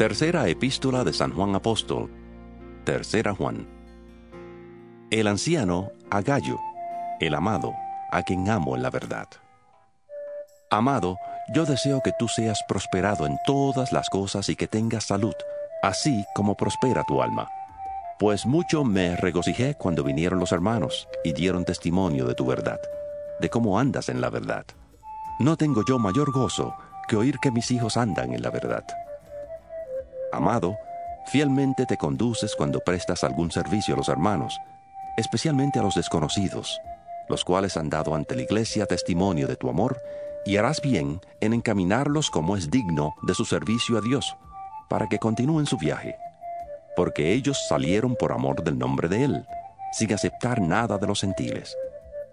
Tercera epístola de San Juan Apóstol. Tercera Juan. El anciano a Gallo, el amado, a quien amo en la verdad. Amado, yo deseo que tú seas prosperado en todas las cosas y que tengas salud, así como prospera tu alma. Pues mucho me regocijé cuando vinieron los hermanos y dieron testimonio de tu verdad, de cómo andas en la verdad. No tengo yo mayor gozo que oír que mis hijos andan en la verdad. Amado, fielmente te conduces cuando prestas algún servicio a los hermanos, especialmente a los desconocidos, los cuales han dado ante la iglesia testimonio de tu amor, y harás bien en encaminarlos como es digno de su servicio a Dios, para que continúen su viaje, porque ellos salieron por amor del nombre de Él, sin aceptar nada de los gentiles.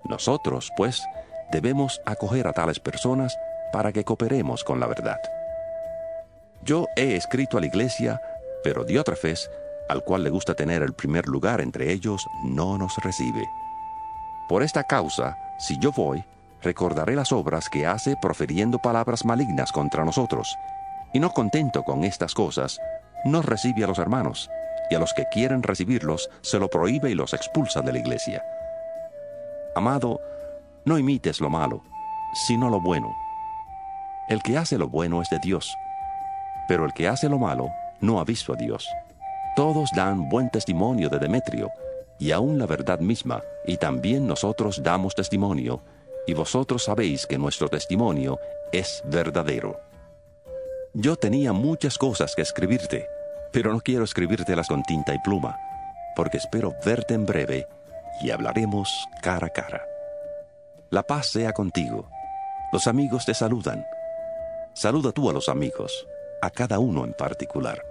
Nosotros, pues, debemos acoger a tales personas para que cooperemos con la verdad. Yo he escrito a la iglesia, pero Diótrefes, al cual le gusta tener el primer lugar entre ellos, no nos recibe. Por esta causa, si yo voy, recordaré las obras que hace proferiendo palabras malignas contra nosotros, y no contento con estas cosas, no recibe a los hermanos, y a los que quieren recibirlos se lo prohíbe y los expulsa de la iglesia. Amado, no imites lo malo, sino lo bueno. El que hace lo bueno es de Dios, pero el que hace lo malo no ha visto a Dios. Todos dan buen testimonio de Demetrio, y aún la verdad misma, y también nosotros damos testimonio, y vosotros sabéis que nuestro testimonio es verdadero. Yo tenía muchas cosas que escribirte, pero no quiero escribírtelas con tinta y pluma, porque espero verte en breve y hablaremos cara a cara. La paz sea contigo. Los amigos te saludan. Saluda tú a los amigos a cada uno en particular.